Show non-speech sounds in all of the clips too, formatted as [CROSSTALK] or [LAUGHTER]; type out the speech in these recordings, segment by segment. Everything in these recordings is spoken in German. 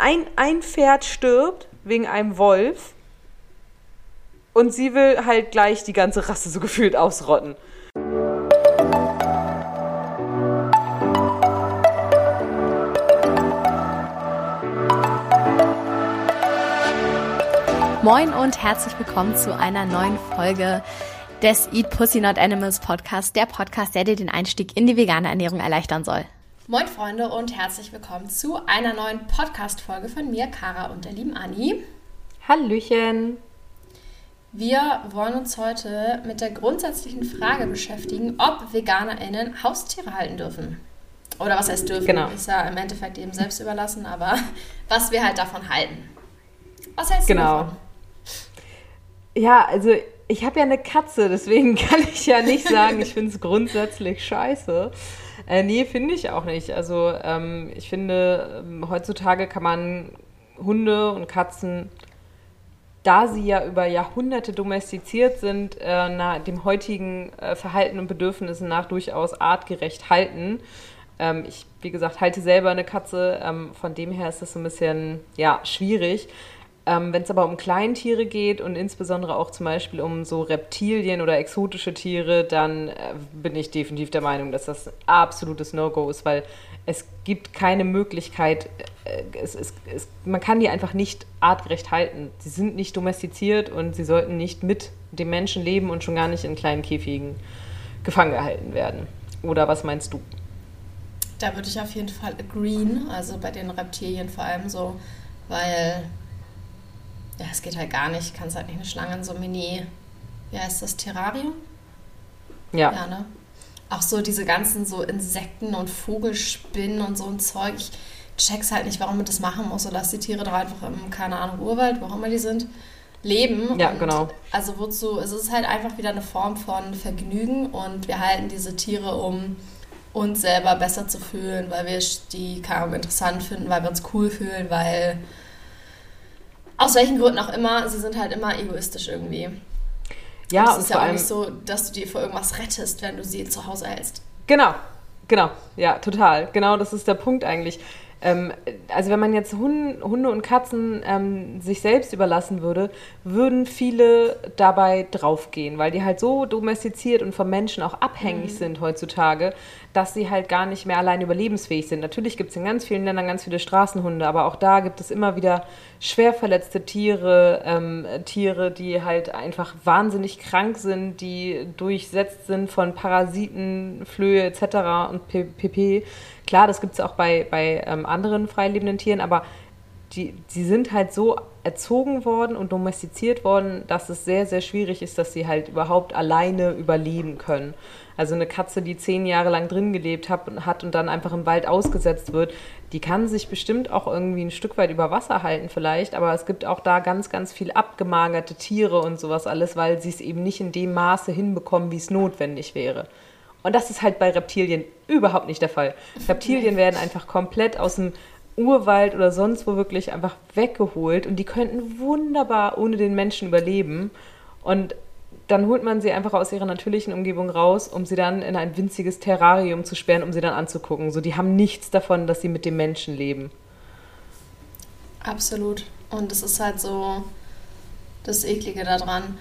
ein, ein Pferd stirbt wegen einem Wolf und sie will halt gleich die ganze Rasse so gefühlt ausrotten. Moin und herzlich willkommen zu einer neuen Folge des Eat Pussy Not Animals Podcast, der Podcast, der dir den Einstieg in die vegane Ernährung erleichtern soll. Moin Freunde und herzlich willkommen zu einer neuen Podcast-Folge von mir, Kara und der lieben Anni. Hallöchen! Wir wollen uns heute mit der grundsätzlichen Frage beschäftigen, ob VeganerInnen Haustiere halten dürfen. Oder was heißt dürfen? Genau. Ist ja im Endeffekt eben selbst überlassen, aber [LAUGHS] was wir halt davon halten. Was hältst Genau. du davon? Ja, also ich habe ja eine Katze, deswegen [LAUGHS] kann ich ja nicht sagen, ich finde es grundsätzlich scheiße. Äh, nee, finde ich auch nicht. Also ähm, ich finde, ähm, heutzutage kann man Hunde und Katzen, da sie ja über Jahrhunderte domestiziert sind, äh, na, dem heutigen äh, Verhalten und Bedürfnissen nach durchaus artgerecht halten. Ähm, ich, wie gesagt, halte selber eine Katze, ähm, von dem her ist das so ein bisschen, ja, schwierig. Ähm, Wenn es aber um Kleintiere geht und insbesondere auch zum Beispiel um so Reptilien oder exotische Tiere, dann äh, bin ich definitiv der Meinung, dass das ein absolutes No-Go ist, weil es gibt keine Möglichkeit, äh, es, es, es, man kann die einfach nicht artgerecht halten. Sie sind nicht domestiziert und sie sollten nicht mit dem Menschen leben und schon gar nicht in kleinen Käfigen gefangen gehalten werden. Oder was meinst du? Da würde ich auf jeden Fall agreeen, also bei den Reptilien vor allem so, weil ja, es geht halt gar nicht, kannst halt nicht eine Schlange in so Mini, wie heißt das, Terrarium? Ja, Ja, ne? Auch so diese ganzen so Insekten und Vogelspinnen und so ein Zeug. Ich check's halt nicht, warum man das machen muss. Oder dass die Tiere doch einfach im, keine Ahnung, Urwald, wo auch immer die sind, leben. Ja, und genau. Also wozu? Es ist halt einfach wieder eine Form von Vergnügen und wir halten diese Tiere, um uns selber besser zu fühlen, weil wir die Ahnung, interessant finden, weil wir uns cool fühlen, weil aus welchen Gründen auch immer, sie sind halt immer egoistisch irgendwie. ja und es ist ja auch nicht so, dass du dir vor irgendwas rettest, wenn du sie zu Hause hältst. Genau, genau, ja, total. Genau, das ist der Punkt eigentlich. Ähm, also wenn man jetzt Hunde, Hunde und Katzen ähm, sich selbst überlassen würde, würden viele dabei draufgehen, weil die halt so domestiziert und vom Menschen auch abhängig sind heutzutage, dass sie halt gar nicht mehr allein überlebensfähig sind. Natürlich gibt es in ganz vielen Ländern ganz viele Straßenhunde, aber auch da gibt es immer wieder schwer verletzte Tiere, ähm, Tiere, die halt einfach wahnsinnig krank sind, die durchsetzt sind von Parasiten, Flöhe etc. und pp. Klar, das gibt es auch bei, bei ähm, anderen freilebenden Tieren, aber die, die sind halt so erzogen worden und domestiziert worden, dass es sehr, sehr schwierig ist, dass sie halt überhaupt alleine überleben können. Also eine Katze, die zehn Jahre lang drin gelebt hat, und dann einfach im Wald ausgesetzt wird, die kann sich bestimmt auch irgendwie ein Stück weit über Wasser halten vielleicht, aber es gibt auch da ganz, ganz viel abgemagerte Tiere und sowas alles, weil sie es eben nicht in dem Maße hinbekommen, wie es notwendig wäre. Und das ist halt bei Reptilien überhaupt nicht der Fall. Reptilien werden einfach komplett aus dem Urwald oder sonst wo wirklich einfach weggeholt und die könnten wunderbar ohne den Menschen überleben. Und dann holt man sie einfach aus ihrer natürlichen Umgebung raus, um sie dann in ein winziges Terrarium zu sperren, um sie dann anzugucken. So, die haben nichts davon, dass sie mit dem Menschen leben. Absolut. Und es ist halt so das Eklige daran.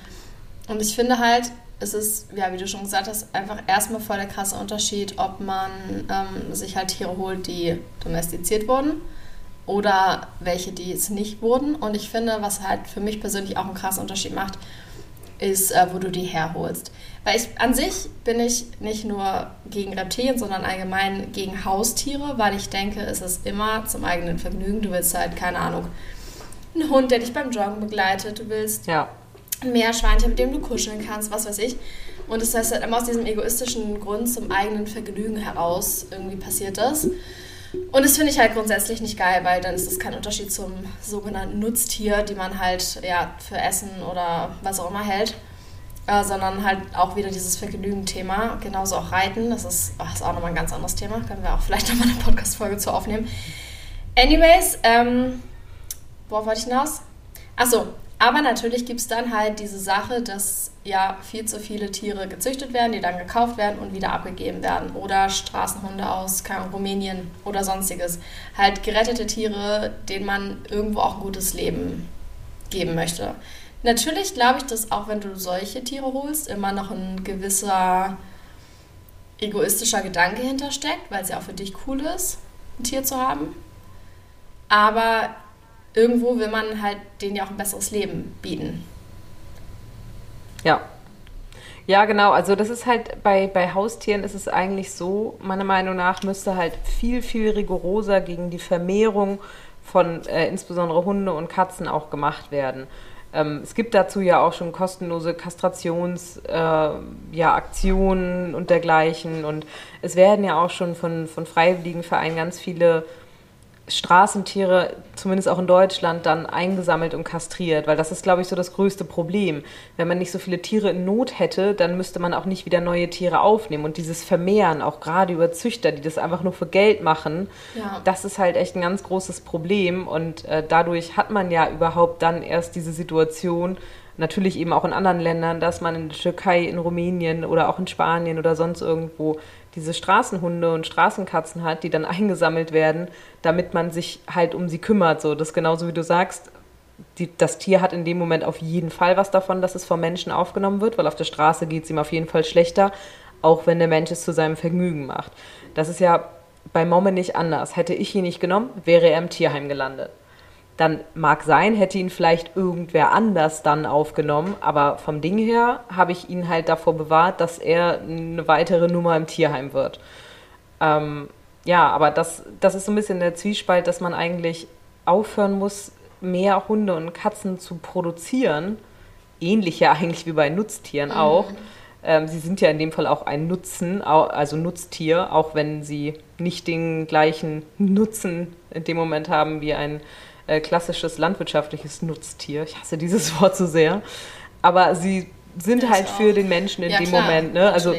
Und ich finde halt, es ist, ja, wie du schon gesagt hast, einfach erstmal voll der krasse Unterschied, ob man ähm, sich halt Tiere holt, die domestiziert wurden oder welche, die es nicht wurden. Und ich finde, was halt für mich persönlich auch einen krassen Unterschied macht, ist, äh, wo du die herholst. Weil ich an sich bin ich nicht nur gegen Reptilien, sondern allgemein gegen Haustiere, weil ich denke, es ist immer zum eigenen Vergnügen. Du willst halt, keine Ahnung, einen Hund, der dich beim Joggen begleitet, du willst Ja, ein Meerschweinchen, mit dem du kuscheln kannst, was weiß ich. Und das heißt halt immer aus diesem egoistischen Grund zum eigenen Vergnügen heraus irgendwie passiert das. Und das finde ich halt grundsätzlich nicht geil, weil dann ist das kein Unterschied zum sogenannten Nutztier, die man halt ja für Essen oder was auch immer hält, äh, sondern halt auch wieder dieses Vergnügen-Thema. Genauso auch Reiten, das ist, ach, ist auch nochmal ein ganz anderes Thema, können wir auch vielleicht nochmal eine Podcast-Folge zu aufnehmen. Anyways, ähm, worauf wollte ich hinaus? Achso, Aber natürlich gibt es dann halt diese Sache, dass ja viel zu viele Tiere gezüchtet werden, die dann gekauft werden und wieder abgegeben werden. Oder Straßenhunde aus Rumänien oder sonstiges. Halt gerettete Tiere, denen man irgendwo auch ein gutes Leben geben möchte. Natürlich glaube ich, dass auch wenn du solche Tiere holst, immer noch ein gewisser egoistischer Gedanke hintersteckt, weil es ja auch für dich cool ist, ein Tier zu haben. Aber irgendwo will man halt denen ja auch ein besseres Leben bieten. Ja. Ja, genau. Also das ist halt bei, bei Haustieren ist es eigentlich so, meiner Meinung nach müsste halt viel, viel rigoroser gegen die Vermehrung von äh, insbesondere Hunde und Katzen auch gemacht werden. Ähm, es gibt dazu ja auch schon kostenlose Kastrationsaktionen äh, ja, und dergleichen. Und es werden ja auch schon von, von freiwilligen Vereinen ganz viele Straßentiere, zumindest auch in Deutschland, dann eingesammelt und kastriert, weil das ist, glaube ich, so das größte Problem. Wenn man nicht so viele Tiere in Not hätte, dann müsste man auch nicht wieder neue Tiere aufnehmen. Und dieses Vermehren, auch gerade über Züchter, die das einfach nur für Geld machen, ja. das ist halt echt ein ganz großes Problem. Und äh, dadurch hat man ja überhaupt dann erst diese Situation, natürlich eben auch in anderen Ländern, dass man in der Türkei, in Rumänien oder auch in Spanien oder sonst irgendwo diese Straßenhunde und Straßenkatzen hat, die dann [LAUGHS] eingesammelt werden, damit man sich halt um sie kümmert. So, das ist genauso wie du sagst, die, das Tier hat in dem Moment auf jeden Fall was davon, dass es vom Menschen aufgenommen wird, weil auf der Straße geht es ihm auf jeden Fall schlechter, auch wenn der Mensch es zu seinem Vergnügen macht. Das ist ja bei Momme nicht anders. Hätte ich ihn nicht genommen, wäre er im Tierheim gelandet dann mag sein, hätte ihn vielleicht irgendwer anders dann aufgenommen, aber vom Ding her habe ich ihn halt davor bewahrt, dass er eine weitere Nummer im Tierheim wird. Ähm, ja, aber das, das ist so ein bisschen der Zwiespalt, dass man eigentlich aufhören muss, mehr Hunde und Katzen zu produzieren. Ähnlich ja [LAUGHS] eigentlich wie bei Nutztieren mhm. auch. Ähm, sie sind ja in dem Fall auch ein Nutzen, also Nutztier, auch wenn sie nicht den gleichen Nutzen in dem Moment haben wie ein äh, klassisches landwirtschaftliches Nutztier. Ich hasse dieses [LAUGHS] Wort so sehr. Aber sie sind das halt auch. für den Menschen in ja, dem klar, Moment. Ne? Also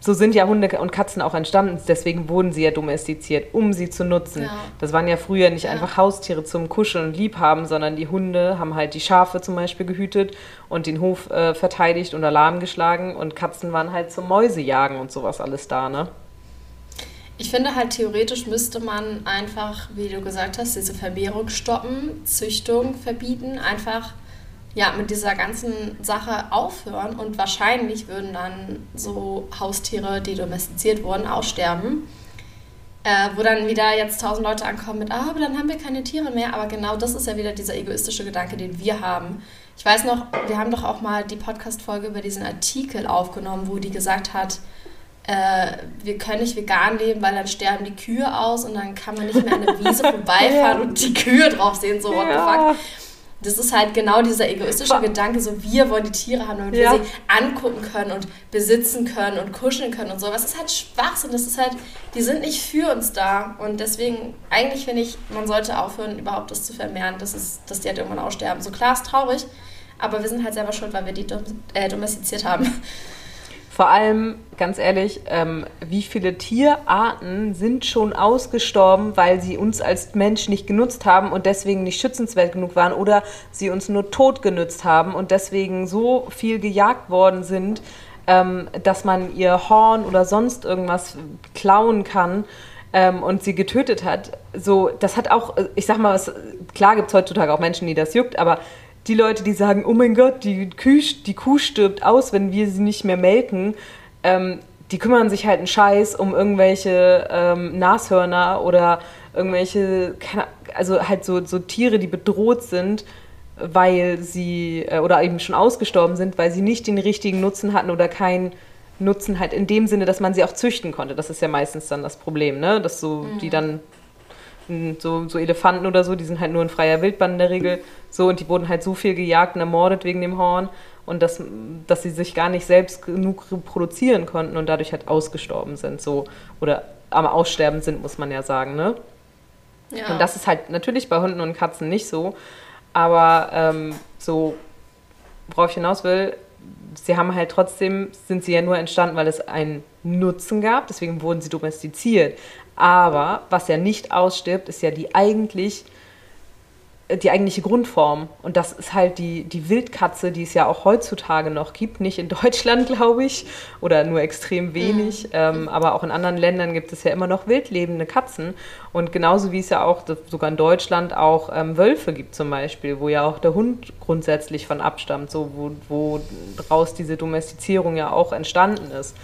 so sind ja Hunde und Katzen auch entstanden. Deswegen wurden sie ja domestiziert, um sie zu nutzen. Ja. Das waren ja früher nicht ja. einfach Haustiere zum Kuscheln und Liebhaben, sondern die Hunde haben halt die Schafe zum Beispiel gehütet und den Hof äh, verteidigt und Alarm geschlagen. Und Katzen waren halt zum Mäusejagen und sowas alles da, ne? Ich finde halt, theoretisch müsste man einfach, wie du gesagt hast, diese Vermehrung stoppen, Züchtung verbieten, einfach ja, mit dieser ganzen Sache aufhören und wahrscheinlich würden dann so Haustiere, die domestiziert wurden, aussterben. Äh, wo dann wieder jetzt tausend Leute ankommen mit, ah, aber dann haben wir keine Tiere mehr. Aber genau das ist ja wieder dieser egoistische Gedanke, den wir haben. Ich weiß noch, wir haben doch auch mal die Podcast-Folge über diesen Artikel aufgenommen, wo die gesagt hat, äh, wir können nicht vegan leben, weil dann sterben die Kühe aus und dann kann man nicht mehr an der Wiese [LAUGHS] vorbeifahren ja. und die Kühe drauf sehen, so what ja. the fuck. Das ist halt genau dieser egoistische Gedanke, so wir wollen die Tiere haben, damit ja. wir sie angucken können und besitzen können und kuscheln können und so. Was ist halt Schwachsinn, das ist halt, die sind nicht für uns da und deswegen, eigentlich finde ich, man sollte aufhören, überhaupt das zu vermehren, dass, es, dass die halt irgendwann aussterben. So klar ist traurig, aber wir sind halt selber schuld, weil wir die äh, domestiziert haben. Vor allem, ganz ehrlich, ähm, wie viele Tierarten sind schon ausgestorben, weil sie uns als Mensch nicht genutzt haben und deswegen nicht schützenswert genug waren oder sie uns nur tot genützt haben und deswegen so viel gejagt worden sind, ähm, dass man ihr Horn oder sonst irgendwas klauen kann ähm, und sie getötet hat. So, das hat auch, ich sag mal, was, klar gibt es heutzutage auch Menschen, die das juckt, aber die Leute, die sagen, oh mein Gott, die Kuh, die Kuh stirbt aus, wenn wir sie nicht mehr melken, ähm, die kümmern sich halt einen Scheiß um irgendwelche ähm, Nashörner oder irgendwelche, also halt so, so Tiere, die bedroht sind, weil sie äh, oder eben schon ausgestorben sind, weil sie nicht den richtigen Nutzen hatten oder keinen Nutzen halt in dem Sinne, dass man sie auch züchten konnte. Das ist ja meistens dann das Problem, ne? Dass so mhm. die dann so, so Elefanten oder so, die sind halt nur in freier Wildbahn in der Regel so und die wurden halt so viel gejagt und ermordet wegen dem Horn und dass, dass sie sich gar nicht selbst genug reproduzieren konnten und dadurch halt ausgestorben sind, so oder am Aussterben sind, muss man ja sagen, ne? Ja. Und das ist halt natürlich bei Hunden und Katzen nicht so, aber ähm, so, worauf ich hinaus will, sie haben halt trotzdem, sind sie ja nur entstanden, weil es einen Nutzen gab, deswegen wurden sie domestiziert. Aber was ja nicht ausstirbt, ist ja die eigentlich die eigentliche Grundform. Und das ist halt die, die Wildkatze, die es ja auch heutzutage noch gibt. Nicht in [LAUGHS] Deutschland, glaube ich, oder nur extrem wenig. Mhm. Ähm, aber auch in anderen Ländern gibt es ja immer noch wildlebende Katzen. Und genauso wie es ja auch sogar in Deutschland auch ähm, Wölfe gibt zum Beispiel, wo ja auch der Hund grundsätzlich von abstammt, so wo, wo daraus diese Domestizierung ja auch entstanden ist.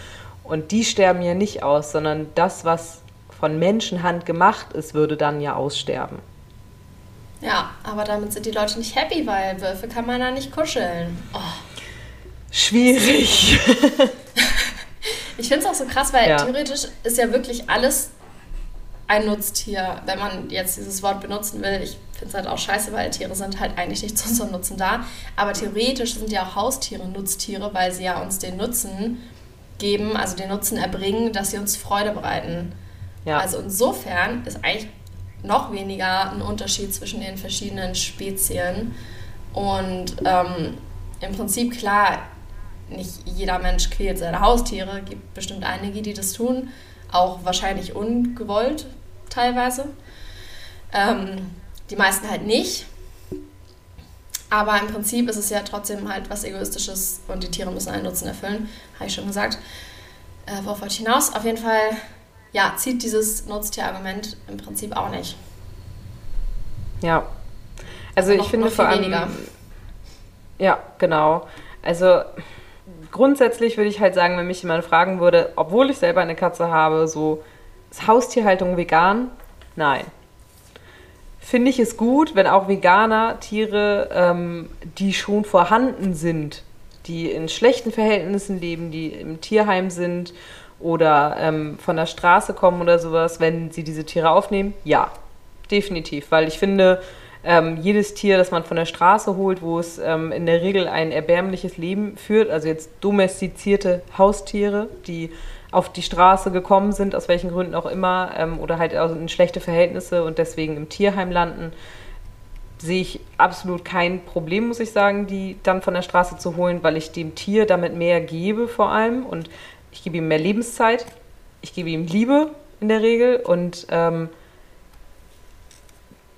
Und die sterben ja nicht aus, sondern das, was von Menschenhand gemacht ist, würde dann ja aussterben. Ja, aber damit sind die Leute nicht happy, weil Wölfe kann man da nicht kuscheln. Oh. Schwierig. [LAUGHS] ich finde es auch so krass, weil ja. theoretisch ist ja wirklich alles ein Nutztier, wenn man jetzt dieses Wort benutzen will. Ich finde es halt auch scheiße, weil Tiere sind halt eigentlich nicht [LAUGHS] zu unserem Nutzen da. Aber theoretisch sind ja auch Haustiere Nutztiere, weil sie ja uns den Nutzen geben, also den Nutzen erbringen, dass sie uns Freude bereiten. Ja. Also insofern ist eigentlich noch weniger ein Unterschied zwischen den verschiedenen Spezien. Und ähm, im Prinzip klar, nicht jeder Mensch quält seine Haustiere, Es gibt bestimmt einige, die das tun, auch wahrscheinlich ungewollt teilweise. Ähm, die meisten halt nicht. Aber im Prinzip ist es ja trotzdem halt was Egoistisches und die Tiere müssen einen Nutzen erfüllen, habe ich schon gesagt. Äh, worauf wollte ich hinaus? Auf jeden Fall ja, zieht dieses Nutztierargument im Prinzip auch nicht. Ja. Also, ich noch, finde noch vor allem. Weniger. Ja, genau. Also grundsätzlich würde ich halt sagen, wenn mich jemand fragen würde, obwohl ich selber eine Katze habe, so ist Haustierhaltung vegan? Nein. Finde ich es gut, wenn auch Veganer Tiere, ähm, die schon vorhanden sind, die in schlechten Verhältnissen leben, die im Tierheim sind oder ähm, von der Straße kommen oder sowas, wenn sie diese Tiere aufnehmen? Ja, definitiv, weil ich finde, ähm, jedes Tier, das man von der Straße holt, wo es ähm, in der Regel ein erbärmliches Leben führt, also jetzt domestizierte Haustiere, die auf die Straße gekommen sind, aus welchen Gründen auch immer, ähm, oder halt in schlechte Verhältnisse und deswegen im Tierheim landen, sehe ich absolut kein Problem, muss ich sagen, die dann von der Straße zu holen, weil ich dem Tier damit mehr gebe vor allem und ich gebe ihm mehr Lebenszeit, ich gebe ihm Liebe in der Regel und ähm,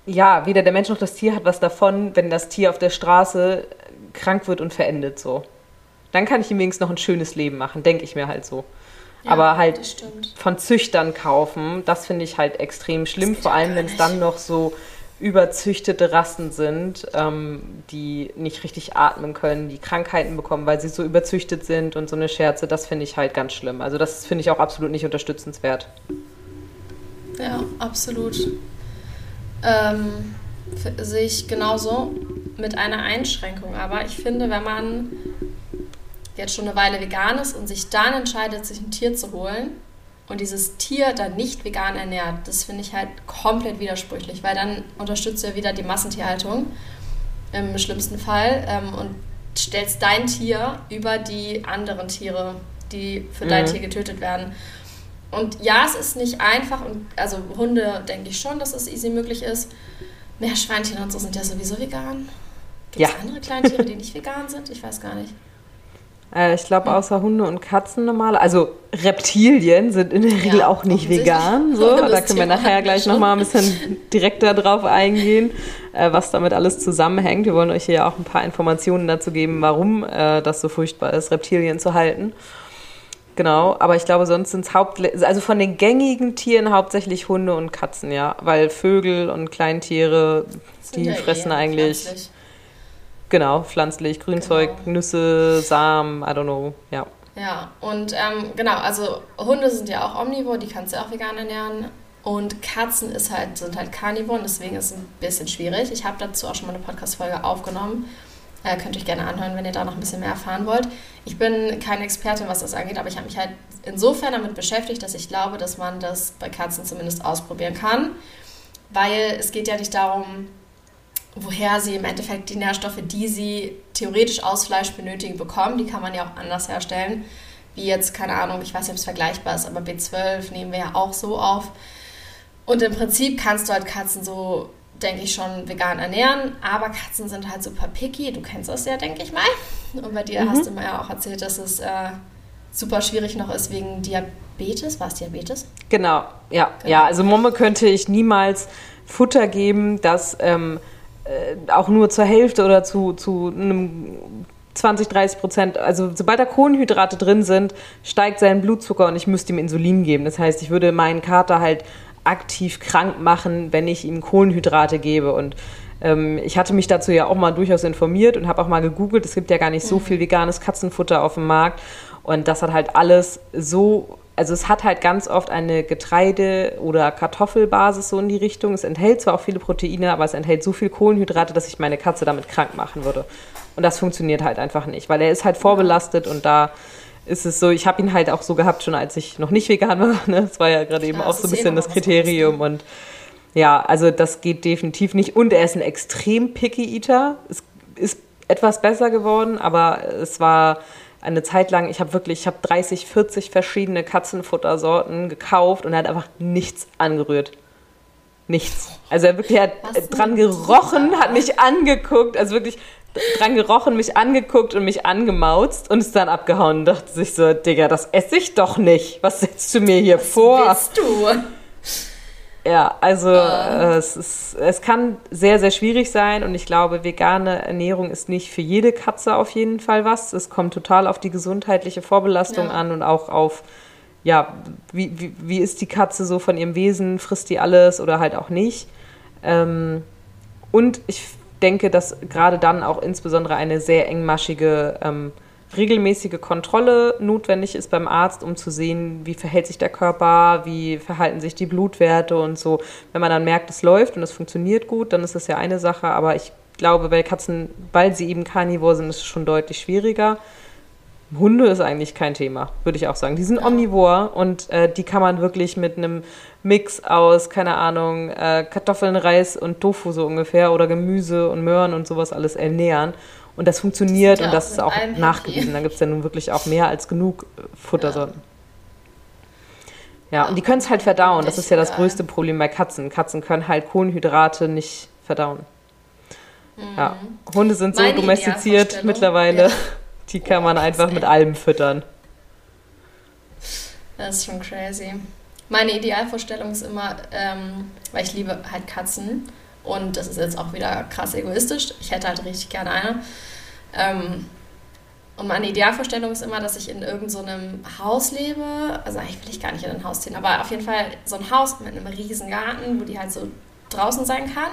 ja, weder der Mensch noch das Tier hat was davon, wenn das Tier auf der Straße krank wird und verendet so. Dann kann ich ihm wenigstens noch ein schönes Leben machen, denke ich mir halt so. Ja, Aber halt von Züchtern kaufen, das finde ich halt extrem schlimm, vor allem wenn es dann noch so überzüchtete Rassen sind, ähm, die nicht richtig atmen können, die Krankheiten bekommen, weil sie so überzüchtet sind und so eine Scherze, das finde ich halt ganz schlimm. Also das finde ich auch absolut nicht unterstützenswert. Ja, absolut. Ähm, sehe ich genauso mit einer Einschränkung. Aber ich finde, wenn man jetzt schon eine Weile vegan ist und sich dann entscheidet, sich ein Tier zu holen, und dieses Tier dann nicht vegan ernährt, das finde ich halt komplett widersprüchlich, weil dann unterstützt du ja wieder die Massentierhaltung im schlimmsten Fall ähm, und stellst dein Tier über die anderen Tiere, die für mhm. dein Tier getötet werden. Und ja, es ist nicht einfach und also Hunde denke ich schon, dass es easy möglich ist. Meerschweinchen und so sind ja sowieso vegan. Gibt es ja. andere Kleintiere, die nicht vegan sind? Ich weiß gar nicht. Äh, ich glaube, außer Hunde und Katzen normal. Also Reptilien sind in der Regel ja, auch nicht vegan. [LAUGHS] So. Da können wir nachher gleich nochmal ein bisschen direkter drauf eingehen, äh, was damit alles zusammenhängt. Wir wollen euch hier ja auch ein paar Informationen dazu geben, warum äh, das so furchtbar ist, Reptilien zu halten. Genau, aber ich glaube, sonst sind es hauptsächlich, also von den gängigen Tieren hauptsächlich Hunde und Katzen, ja. Weil Vögel und Kleintiere, die ja fressen eigentlich. Pflanzlich Genau, pflanzlich, Grünzeug, genau. Nüsse, Samen, I don't know, ja. Ja, und ähm, genau, also Hunde sind ja auch omnivor, die kannst du auch vegan ernähren. Und Katzen ist halt, sind halt Karnivoren, deswegen ist es ein bisschen schwierig. Ich habe dazu auch schon mal eine Podcast-Folge aufgenommen. Äh, könnt ihr euch gerne anhören, wenn ihr da noch ein bisschen mehr erfahren wollt. Ich bin keine Expertin, was das angeht, aber ich habe mich halt insofern damit beschäftigt, dass ich glaube, dass man das bei Katzen zumindest ausprobieren kann. Weil es geht ja nicht darum, woher sie im Endeffekt die Nährstoffe, die sie theoretisch aus Fleisch benötigen, bekommen. Die kann man ja auch anders herstellen. Wie jetzt, keine Ahnung, ich weiß nicht, ob es vergleichbar ist, aber B12 nehmen wir ja auch so auf. Und im Prinzip kannst du halt Katzen so, denke ich, schon vegan ernähren. Aber Katzen sind halt super picky. Du kennst das ja, denke ich mal. Und bei dir mhm. hast du mir ja auch erzählt, dass es äh, super schwierig noch ist wegen Diabetes. War es Diabetes? Genau, ja. Genau. Ja, also Momme könnte ich niemals Futter geben, das. Ähm, äh, auch nur zur Hälfte oder zu, zu einem 20, 30 Prozent, also sobald da Kohlenhydrate drin sind, steigt sein Blutzucker und ich müsste ihm Insulin geben. Das heißt, ich würde meinen Kater halt aktiv krank machen, wenn ich ihm Kohlenhydrate gebe. Und ähm, ich hatte mich dazu ja auch mal durchaus informiert und habe auch mal gegoogelt. Es gibt ja gar nicht so mhm. viel veganes Katzenfutter auf dem Markt. Und das hat halt alles so, also es hat halt ganz oft eine Getreide- oder Kartoffelbasis so in die Richtung. Es enthält zwar auch viele Proteine, aber es enthält so viel Kohlenhydrate, dass ich meine Katze damit krank machen würde. Und das funktioniert halt einfach nicht, weil er ist halt vorbelastet und da ist es so, ich habe ihn halt auch so gehabt, schon als ich noch nicht vegan war. Ne? Das war ja gerade eben auch so ein bisschen das Kriterium. Und ja, also das geht definitiv nicht. Und er ist ein extrem picky Eater. Es ist etwas besser geworden, aber es war eine Zeit lang, ich habe wirklich, ich habe 30, 40 verschiedene Katzenfuttersorten gekauft und er hat einfach nichts angerührt. Nichts. Also er wirklich hat dran gerochen, hat mich angeguckt, also wirklich dran gerochen, mich angeguckt und mich angemauzt und ist dann abgehauen und dachte sich so, Digga, das esse ich doch nicht. Was setzt du mir hier Was vor? Was du? Ja, also uh. äh, es, ist, es kann sehr, sehr schwierig sein und ich glaube, vegane Ernährung ist nicht für jede Katze auf jeden Fall was. Es kommt total auf die gesundheitliche Vorbelastung ja. an und auch auf, ja, wie, wie, wie ist die Katze so von ihrem Wesen, frisst die alles oder halt auch nicht. Ähm, und ich denke, dass gerade dann auch insbesondere eine sehr engmaschige, ähm, regelmäßige Kontrolle notwendig ist beim Arzt, um zu sehen, wie verhält sich der Körper, wie verhalten sich die Blutwerte und so. Wenn man dann merkt, es läuft und es funktioniert gut, dann ist das ja eine Sache, aber ich glaube, bei Katzen, weil sie eben Carnivore sind, ist es schon deutlich schwieriger. Hunde ist eigentlich kein Thema, würde ich auch sagen. Die sind omnivor und äh, die kann man wirklich mit einem Mix aus, keine Ahnung, äh, Kartoffeln, Reis und Tofu so ungefähr oder Gemüse und Möhren und sowas alles ernähren. Und das funktioniert das und das ist auch nachgewiesen. Da gibt es ja nun wirklich auch mehr als genug äh, Futtersorten. Ja. ja, und die können es halt verdauen. Das ist ja das größte Problem bei Katzen. Katzen können halt Kohlenhydrate nicht verdauen. Mhm. Ja, Hunde sind so Meine domestiziert mittlerweile. Ja. [LAUGHS] Die kann oh, man einfach mit allem füttern. Das ist schon crazy. Meine Idealvorstellung ist immer, ähm, weil ich liebe halt Katzen und das ist jetzt auch wieder krass egoistisch. Ich hätte halt richtig gerne eine. Ähm, und meine Idealvorstellung ist immer, dass ich in irgendeinem so Haus lebe. Also eigentlich will ich gar nicht in ein Haus ziehen, aber auf jeden Fall so ein Haus mit einem riesen Garten, wo die halt so draußen sein kann.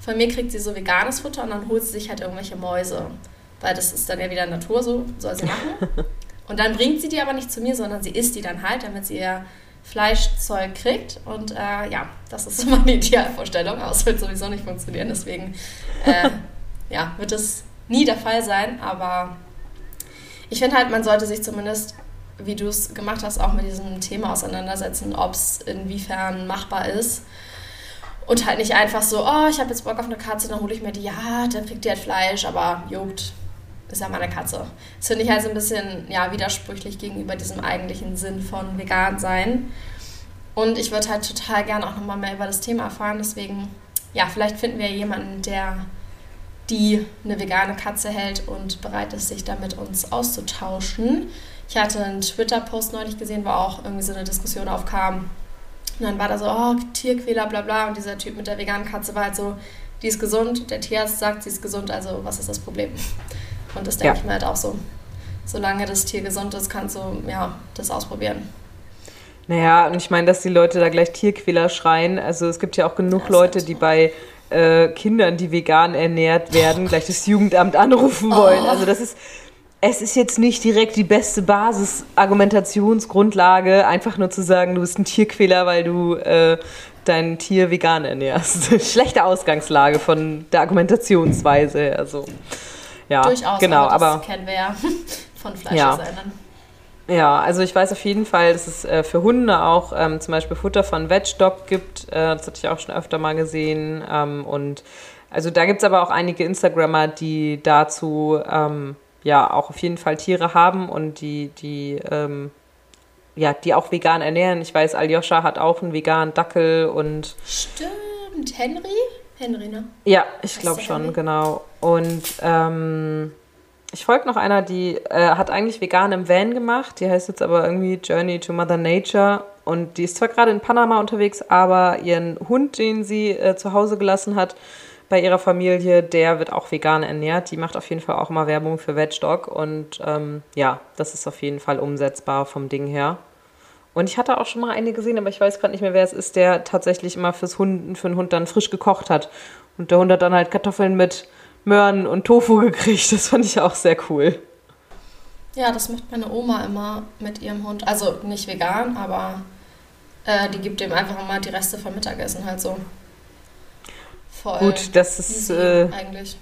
Von mir kriegt sie so veganes Futter und dann holt sie sich halt irgendwelche Mäuse weil das ist dann ja wieder Natur, so soll sie machen. [LAUGHS] Und dann bringt sie die aber nicht zu mir, sondern sie isst die dann halt, damit sie ihr Fleischzeug kriegt. Und äh, ja, das ist so [LAUGHS] meine Idealvorstellung, aber es wird sowieso nicht funktionieren. Deswegen äh, [LAUGHS] ja, wird es nie der Fall sein. Aber ich finde halt, man sollte sich zumindest, wie du es gemacht hast, auch mit diesem Thema auseinandersetzen, ob es inwiefern machbar ist. Und halt nicht einfach so, oh, ich habe jetzt Bock auf eine Katze, dann hole ich mir die, ja, dann kriegt die halt Fleisch, aber juckt, ist ja meine Katze. Das finde ich halt so ein bisschen ja, widersprüchlich gegenüber diesem eigentlichen Sinn von vegan sein. Und ich würde halt total gerne auch nochmal mehr über das Thema erfahren. Deswegen, ja, vielleicht finden wir jemanden, der die eine vegane Katze hält und bereit ist, sich da mit uns auszutauschen. Ich hatte einen Twitter-Post neulich gesehen, wo auch irgendwie so eine Diskussion aufkam. Und dann war da so, oh, Tierquäler, bla bla. Und dieser Typ mit der veganen Katze war halt so, die ist gesund, der Tierarzt sagt, sie ist gesund, also was ist das Problem? Und das denke ja. ich mir halt auch so. Solange das Tier gesund ist, kannst du ja, das ausprobieren. Naja, und ich meine, dass die Leute da gleich Tierquäler schreien. Also es gibt ja auch genug ja, Leute, die bei äh, Kindern, die vegan ernährt werden, gleich das Jugendamt anrufen wollen. Oh. Also das ist, es ist jetzt nicht direkt die beste Basis-Argumentationsgrundlage, einfach nur zu sagen, du bist ein Tierquäler, weil du äh, dein Tier vegan ernährst. [LAUGHS] Schlechte Ausgangslage von der Argumentationsweise. Also ja, Durchaus, genau, aber, das aber kennen wir ja [LAUGHS] von Fleischessern. Ja. ja, also ich weiß auf jeden Fall, dass es äh, für Hunde auch ähm, zum Beispiel Futter von Vegdog gibt. Äh, das hatte ich auch schon öfter mal gesehen. Ähm, und also da gibt es aber auch einige Instagrammer, die dazu ähm, ja auch auf jeden Fall Tiere haben und die, die ähm, ja, die auch vegan ernähren. Ich weiß, Aljoscha hat auch einen veganen Dackel und. Stimmt, Henry? Henry, ne? Ja, ich glaube schon, Henry? genau. Und ähm, ich folge noch einer, die äh, hat eigentlich vegan im Van gemacht. Die heißt jetzt aber irgendwie Journey to Mother Nature. Und die ist zwar gerade in Panama unterwegs, aber ihren Hund, den sie äh, zu Hause gelassen hat, bei ihrer Familie, der wird auch vegan ernährt. Die macht auf jeden Fall auch mal Werbung für Vegdog und ähm, ja, das ist auf jeden Fall umsetzbar vom Ding her. Und ich hatte auch schon mal eine gesehen, aber ich weiß gerade nicht mehr, wer es ist, der tatsächlich immer fürs Hund, für den Hund dann frisch gekocht hat. Und der Hund hat dann halt Kartoffeln mit Möhren und Tofu [LAUGHS] gekriegt. Das fand ich auch sehr cool. Ja, das macht meine Oma immer mit ihrem Hund. Also nicht vegan, aber äh, die gibt ihm einfach immer die Reste vom Mittagessen halt so. Voll Gut, das ist äh, eigentlich.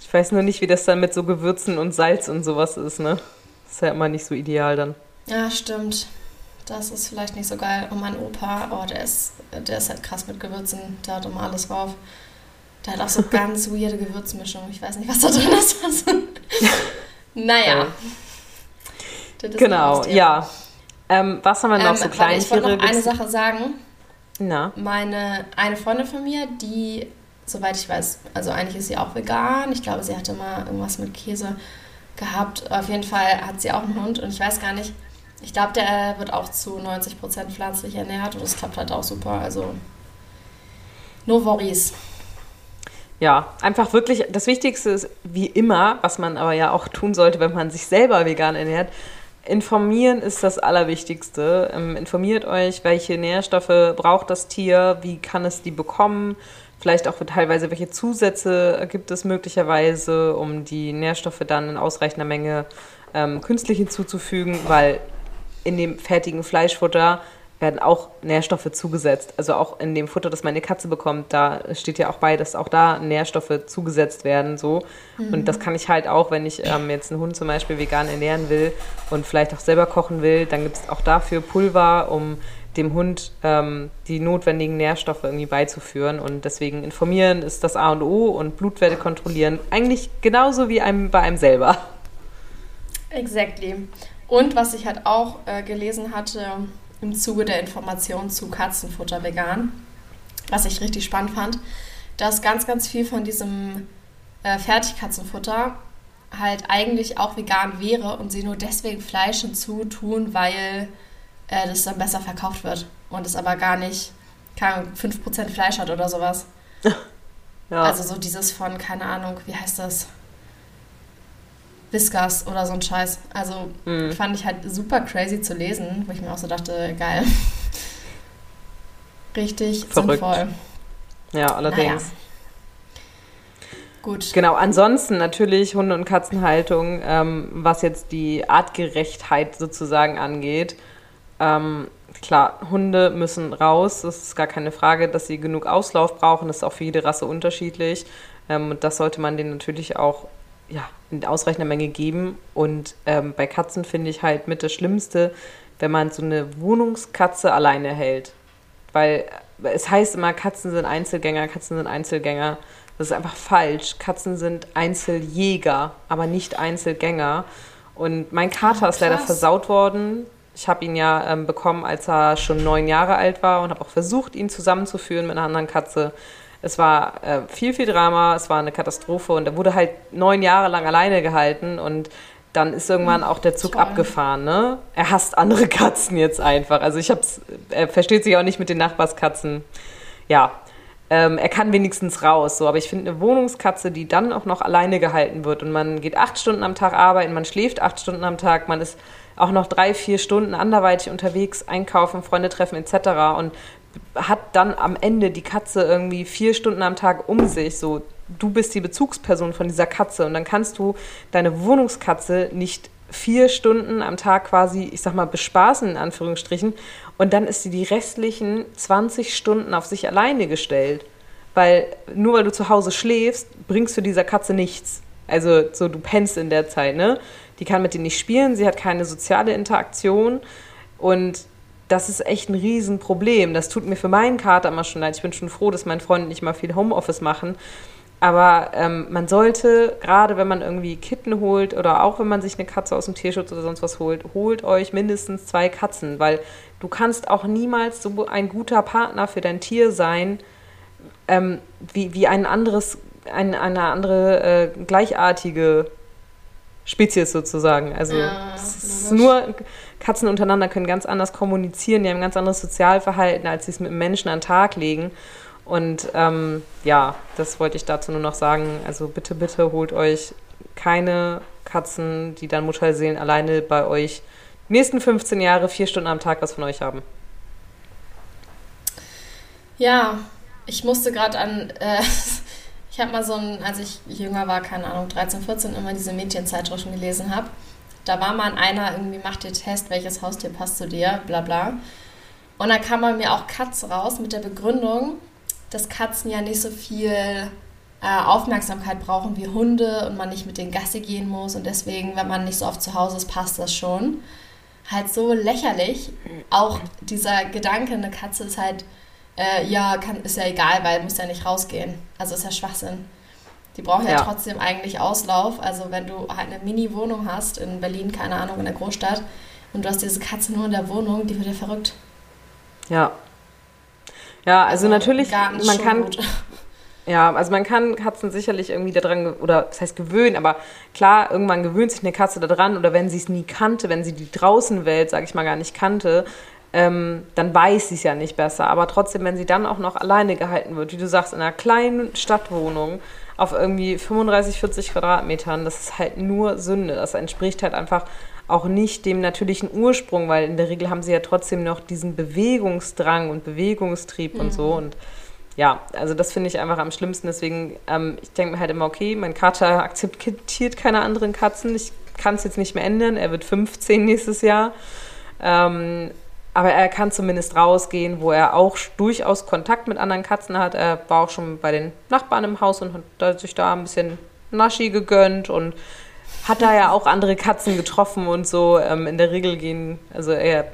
Ich weiß nur nicht, wie das dann mit so Gewürzen und Salz und sowas ist, ne? ist ja immer nicht so ideal dann. Ja, stimmt. Das ist vielleicht nicht so geil. Und mein Opa, oh, der ist, der ist halt krass mit Gewürzen. Der hat immer alles drauf. Der hat auch so [LAUGHS] ganz weirde Gewürzmischung. Ich weiß nicht, was da drin ist. [LAUGHS] naja. Genau, ja. Ähm, was haben wir noch ähm, so klein? Ich wollte noch eine Sache sagen. Na? Meine, eine Freundin von mir, die, soweit ich weiß, also eigentlich ist sie auch vegan. Ich glaube, sie hatte mal irgendwas mit Käse gehabt. Auf jeden Fall hat sie auch einen Hund und ich weiß gar nicht, ich glaube, der wird auch zu 90% pflanzlich ernährt und das klappt halt auch super. Also, no worries. Ja, einfach wirklich, das Wichtigste ist, wie immer, was man aber ja auch tun sollte, wenn man sich selber vegan ernährt, informieren ist das Allerwichtigste. Ähm, informiert euch, welche Nährstoffe braucht das Tier, wie kann es die bekommen, vielleicht auch teilweise, welche Zusätze gibt es möglicherweise, um die Nährstoffe dann in ausreichender Menge ähm, künstlich hinzuzufügen, weil in dem fertigen Fleischfutter werden auch Nährstoffe zugesetzt. Also auch in dem Futter, das meine Katze bekommt, da steht ja auch bei, dass auch da Nährstoffe zugesetzt werden. So. Mhm. Und das kann ich halt auch, wenn ich ähm, jetzt einen Hund zum Beispiel vegan ernähren will und vielleicht auch selber kochen will, dann gibt es auch dafür Pulver, um dem Hund ähm, die notwendigen Nährstoffe irgendwie beizuführen. Und deswegen informieren ist das A und O und Blutwerte kontrollieren. Eigentlich genauso wie einem, bei einem selber. Exactly. Und was ich halt auch äh, gelesen hatte im Zuge der Information zu Katzenfutter vegan, was ich richtig spannend fand, dass ganz, ganz viel von diesem äh, Fertigkatzenfutter halt eigentlich auch vegan wäre und sie nur deswegen Fleisch hinzutun, weil äh, das dann besser verkauft wird und es aber gar nicht keine 5% Fleisch hat oder sowas. [LAUGHS] Ja. Also so dieses von, keine Ahnung, wie heißt das? Whiskas oder so ein Scheiß. Also mhm. fand ich halt super crazy zu lesen, wo ich mir auch so dachte, geil. [LAUGHS] Richtig Verrückt. sinnvoll. Ja, allerdings. Naja. Gut. Genau, ansonsten natürlich Hunde- und Katzenhaltung, ähm, was jetzt die Artgerechtheit sozusagen angeht. Ähm, klar, Hunde müssen raus, das ist gar keine Frage, dass sie genug Auslauf brauchen, das ist auch für jede Rasse unterschiedlich. Ähm, und das sollte man denen natürlich auch ja, in ausreichender Menge geben. Und ähm, bei Katzen finde ich halt mit das Schlimmste, wenn man so eine Wohnungskatze alleine hält. Weil äh, es heißt immer, Katzen sind Einzelgänger, Katzen sind Einzelgänger. Das ist einfach falsch. Katzen sind Einzeljäger, aber nicht Einzelgänger. Und mein Kater ist leider versaut worden. Ich habe ihn ja ähm, bekommen, als er schon neun Jahre alt war und habe auch versucht, ihn zusammenzuführen mit einer anderen Katze. Es war äh, viel, viel Drama, es war eine Katastrophe und er wurde halt neun Jahre lang alleine gehalten und dann ist irgendwann auch der Zug Toll. abgefahren. Ne? Er hasst andere [LAUGHS] Katzen jetzt einfach. Also ich hab's, er versteht sich auch nicht mit den Nachbarskatzen. Ja, ähm, er kann wenigstens raus. So, aber ich finde eine Wohnungskatze, die dann auch noch alleine gehalten wird und man geht acht Stunden am Tag arbeiten, man schläft acht Stunden am Tag, man ist auch noch drei, vier Stunden anderweitig unterwegs, einkaufen, Freunde treffen etc. Und hat dann am Ende die Katze irgendwie vier Stunden am Tag um sich. So, du bist die Bezugsperson von dieser Katze und dann kannst du deine Wohnungskatze nicht vier Stunden am Tag quasi, ich sag mal, bespaßen, in Anführungsstrichen. Und dann ist sie die restlichen 20 Stunden auf sich alleine gestellt. Weil nur weil du zu Hause schläfst, bringst du dieser Katze nichts. Also so, du pennst in der Zeit, ne? Die kann mit dir nicht spielen, sie hat keine soziale Interaktion. Und das ist echt ein Riesenproblem. Das tut mir für meinen Kater immer schon leid. Ich bin schon froh, dass mein Freund nicht mal viel Homeoffice machen. Aber ähm, man sollte, gerade wenn man irgendwie Kitten holt oder auch wenn man sich eine Katze aus dem Tierschutz oder sonst was holt, holt euch mindestens zwei Katzen, weil du kannst auch niemals so ein guter Partner für dein Tier sein, ähm, wie, wie ein anderes, ein, eine andere äh, gleichartige Spezies sozusagen. Also ja, es ist nur Katzen untereinander können ganz anders kommunizieren, die haben ein ganz anderes Sozialverhalten, als sie es mit Menschen an den Tag legen. Und ähm, ja, das wollte ich dazu nur noch sagen. Also bitte, bitte holt euch keine Katzen, die dann Mutterseelen alleine bei euch nächsten 15 Jahre vier Stunden am Tag was von euch haben. Ja, ich musste gerade an, äh, [LAUGHS] ich habe mal so ein, als ich jünger war, keine Ahnung, 13, 14, immer diese Mädchenzeitschriften gelesen habe. Da war mal einer irgendwie, macht dir Test, welches Haustier passt zu dir, bla bla. Und dann kam bei mir auch Katz raus mit der Begründung, dass Katzen ja nicht so viel äh, Aufmerksamkeit brauchen wie Hunde und man nicht mit den Gassi gehen muss und deswegen, wenn man nicht so oft zu Hause ist, passt das schon. Halt so lächerlich. Auch dieser Gedanke, eine Katze ist halt, äh, ja, kann, ist ja egal, weil muss ja nicht rausgehen. Also ist ja Schwachsinn. Die brauchen ja, ja trotzdem eigentlich Auslauf. Also wenn du halt eine Mini-Wohnung hast in Berlin, keine Ahnung, in der Großstadt, und du hast diese Katze nur in der Wohnung, die wird ja verrückt. Ja. Ja, also, also natürlich, man kann. Gut. [LAUGHS] Ja, also man kann Katzen sicherlich irgendwie daran, oder das heißt gewöhnen, aber klar, irgendwann gewöhnt sich eine Katze daran oder wenn sie es nie kannte, wenn sie die Draußenwelt, sag ich mal, gar nicht kannte, ähm, dann weiß sie es ja nicht besser. Aber trotzdem, wenn sie dann auch noch alleine gehalten wird, wie du sagst, in einer kleinen Stadtwohnung auf irgendwie 35, 40 Quadratmetern, das ist halt nur Sünde. Das entspricht halt einfach auch nicht dem natürlichen Ursprung, weil in der Regel haben sie ja trotzdem noch diesen Bewegungsdrang und Bewegungstrieb mhm. und so. Und ja, also das finde ich einfach am schlimmsten. Deswegen, ähm, ich denke mir halt immer, okay, mein Kater akzeptiert keine anderen Katzen. Ich kann es jetzt nicht mehr ändern. Er wird 15 nächstes Jahr. Ähm, aber er kann zumindest rausgehen, wo er auch durchaus Kontakt mit anderen Katzen hat. Er war auch schon bei den Nachbarn im Haus und hat sich da ein bisschen Naschi gegönnt und hat da ja auch andere Katzen getroffen und so. Ähm, in der Regel gehen, also er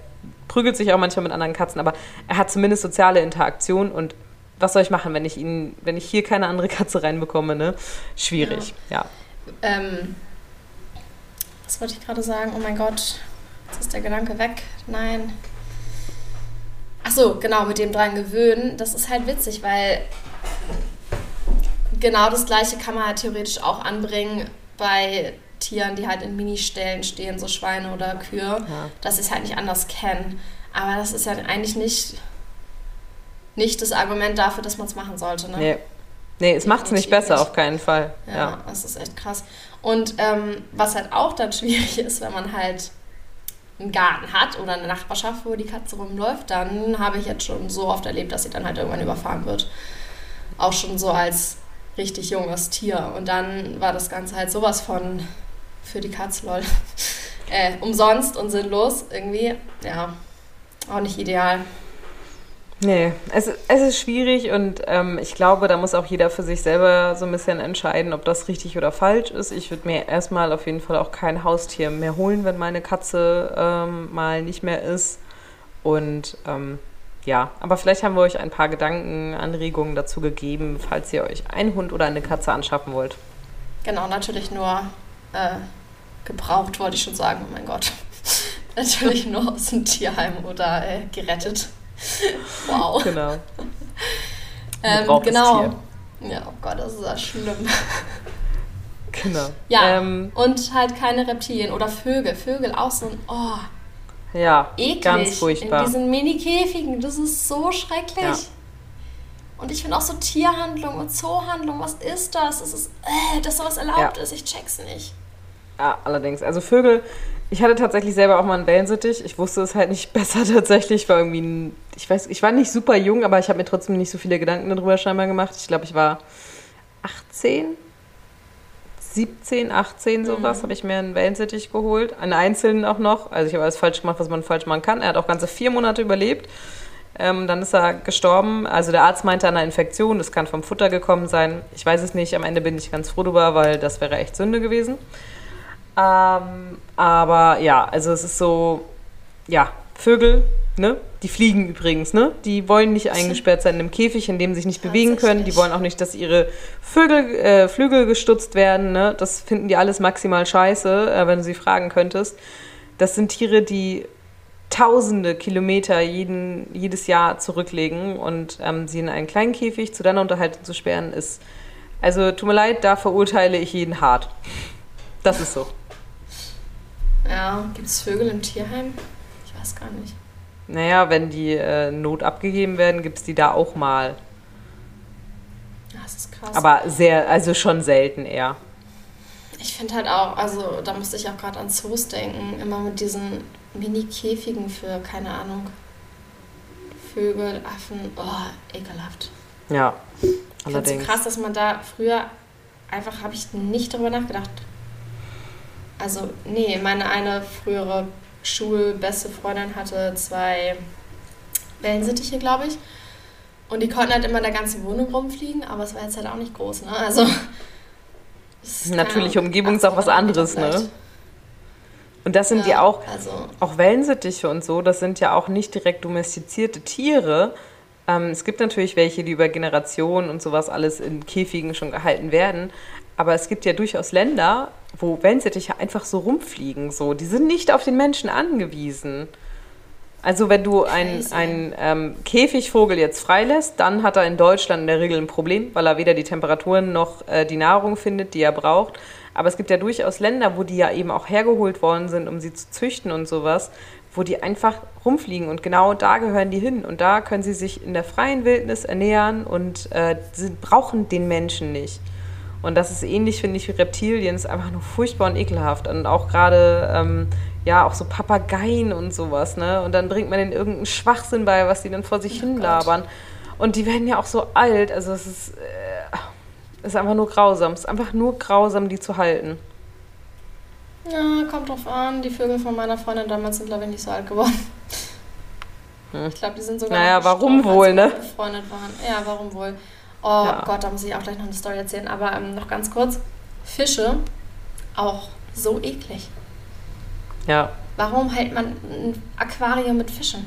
prügelt sich auch manchmal mit anderen Katzen, aber er hat zumindest soziale Interaktion und was soll ich machen, wenn ich ihn, wenn ich hier keine andere Katze reinbekomme, ne? Schwierig, ja. ja. Ähm, was wollte ich gerade sagen? Oh mein Gott, jetzt ist der Gedanke weg. Nein. Ach so, genau, mit dem dran gewöhnen. Das ist halt witzig, weil genau das gleiche kann man halt theoretisch auch anbringen bei Tieren, die halt in Ministällen stehen, so Schweine oder Kühe, ja. dass sie es halt nicht anders kennen. Aber das ist ja eigentlich nicht, nicht das Argument dafür, dass man es machen sollte. Ne? Nee. nee, es macht es nicht besser, auf keinen Fall. Ja, ja, das ist echt krass. Und ähm, was halt auch dann schwierig [LAUGHS] ist, wenn man halt einen Garten hat oder eine Nachbarschaft, wo die Katze rumläuft, dann habe ich jetzt schon so oft erlebt, dass sie dann halt irgendwann überfahren wird. Auch schon so als richtig junges Tier. Und dann war das Ganze halt sowas von für die Katze, lol. [LAUGHS] äh, umsonst und sinnlos irgendwie. Ja, auch nicht ideal. Nee, es, es ist schwierig und ähm, ich glaube, da muss auch jeder für sich selber so ein bisschen entscheiden, ob das richtig oder falsch ist. Ich würde mir erstmal auf jeden Fall auch kein Haustier mehr holen, wenn meine Katze ähm, mal nicht mehr ist. Und ähm, ja, aber vielleicht haben wir euch ein paar Gedanken, Anregungen dazu gegeben, falls ihr euch einen Hund oder eine Katze anschaffen wollt. Genau, natürlich nur äh, gebraucht, wollte ich schon sagen. Oh mein Gott. [LAUGHS] natürlich nur aus dem Tierheim oder äh, gerettet. Wow. Genau. [LAUGHS] ähm, genau. Ja, oh Gott, das ist ja schlimm. [LAUGHS] Genau. Ja, ähm, und halt keine Reptilien oder Vögel. Vögel auch so ein, oh, ja, eklig. ganz furchtbar. In diesen Mini-Käfigen, das ist so schrecklich. Ja. Und ich finde auch so Tierhandlung und Zoohandlung, was ist das? Das ist, äh, dass sowas erlaubt ja. ist, ich check's nicht. Ja, allerdings. Also Vögel, ich hatte tatsächlich selber auch mal einen Wellensittich. Ich wusste es halt nicht [LAUGHS] besser tatsächlich. Ich war irgendwie, ein, ich weiß, ich war nicht super jung, aber ich habe mir trotzdem nicht so viele Gedanken darüber scheinbar gemacht. Ich glaube, ich war 18, 17, 18 sowas, mhm. habe ich mir einen Wellensittich geholt. Einen einzelnen auch noch. Also ich habe alles falsch gemacht, was man falsch machen kann. Er hat auch ganze vier Monate überlebt. Ähm, dann ist er gestorben. Also der Arzt meinte an einer Infektion, das kann vom Futter gekommen sein. Ich weiß es nicht. Am Ende bin ich ganz froh darüber, weil das wäre echt Sünde gewesen. Ähm, aber ja, also es ist so, ja, Vögel, ne? Die fliegen übrigens, ne? Die wollen nicht eingesperrt sein in einem Käfig, in dem sie sich nicht bewegen können. Die wollen auch nicht, dass ihre Vögel, äh, Flügel gestutzt werden, ne? Das finden die alles maximal scheiße, äh, wenn du sie fragen könntest. Das sind Tiere, die tausende Kilometer jeden, jedes Jahr zurücklegen und ähm, sie in einen kleinen Käfig zu deiner Unterhaltung zu sperren, ist. Also, tut mir leid, da verurteile ich jeden hart. Das ist so. Ja, gibt es Vögel im Tierheim? Ich weiß gar nicht. Naja, wenn die äh, Not abgegeben werden, gibt es die da auch mal. das ist krass. Aber sehr, also schon selten eher. Ich finde halt auch, also da musste ich auch gerade an Zoos denken, immer mit diesen Mini-Käfigen für, keine Ahnung, Vögel, Affen, oh, ekelhaft. Ja, Ich finde es allerdings. so krass, dass man da früher einfach, habe ich nicht darüber nachgedacht. Also, nee, meine eine frühere schulbeste Freundin hatte zwei Wellensittiche, glaube ich. Und die konnten halt immer in der ganzen Wohnung rumfliegen, aber es war jetzt halt auch nicht groß, ne? Also. Ahnung, Umgebung ist auch was 80 anderes, ne? Und das sind ja, Ja, auch, Also, auch Wellensittiche und so, das sind ja auch nicht direkt domestizierte Tiere. Ähm, es gibt natürlich welche, die über Generationen und sowas alles in Käfigen schon gehalten werden. Aber es gibt ja durchaus Länder, wo Wellensittiche einfach so rumfliegen. So. Die sind nicht auf den Menschen angewiesen. Also wenn du einen ähm, Käfigvogel jetzt freilässt, dann hat er in Deutschland in der Regel ein Problem, weil er weder die Temperaturen noch äh, die Nahrung findet, die er braucht. Aber es gibt ja durchaus Länder, wo die ja eben auch hergeholt worden sind, um sie zu züchten und sowas, wo die einfach rumfliegen und genau da gehören die hin und da können sie sich in der freien Wildnis ernähren und äh, sie brauchen den Menschen nicht. Und das ist ähnlich, finde ich, wie Reptilien, ist einfach nur furchtbar und ekelhaft. Und auch gerade, ähm, ja, auch so Papageien und sowas, ne? Und dann bringt man denen irgendeinen Schwachsinn bei, was die dann vor sich Oh hin Gott. labern. Und die werden ja auch so alt, also es ist, äh, ist einfach nur grausam. Es ist einfach nur grausam, die zu halten. ja, kommt drauf an. Die Vögel von meiner Freundin damals sind, glaube ich, nicht so alt geworden. Hm. Ich glaube, die sind sogar. Naja, warum wohl, ne? Befreundet waren. Ja, warum wohl? Oh Ja. Gott, da muss ich auch gleich noch eine Story erzählen. Aber ähm, noch ganz kurz: Fische, auch so eklig. Ja. Warum hält man ein Aquarium mit Fischen?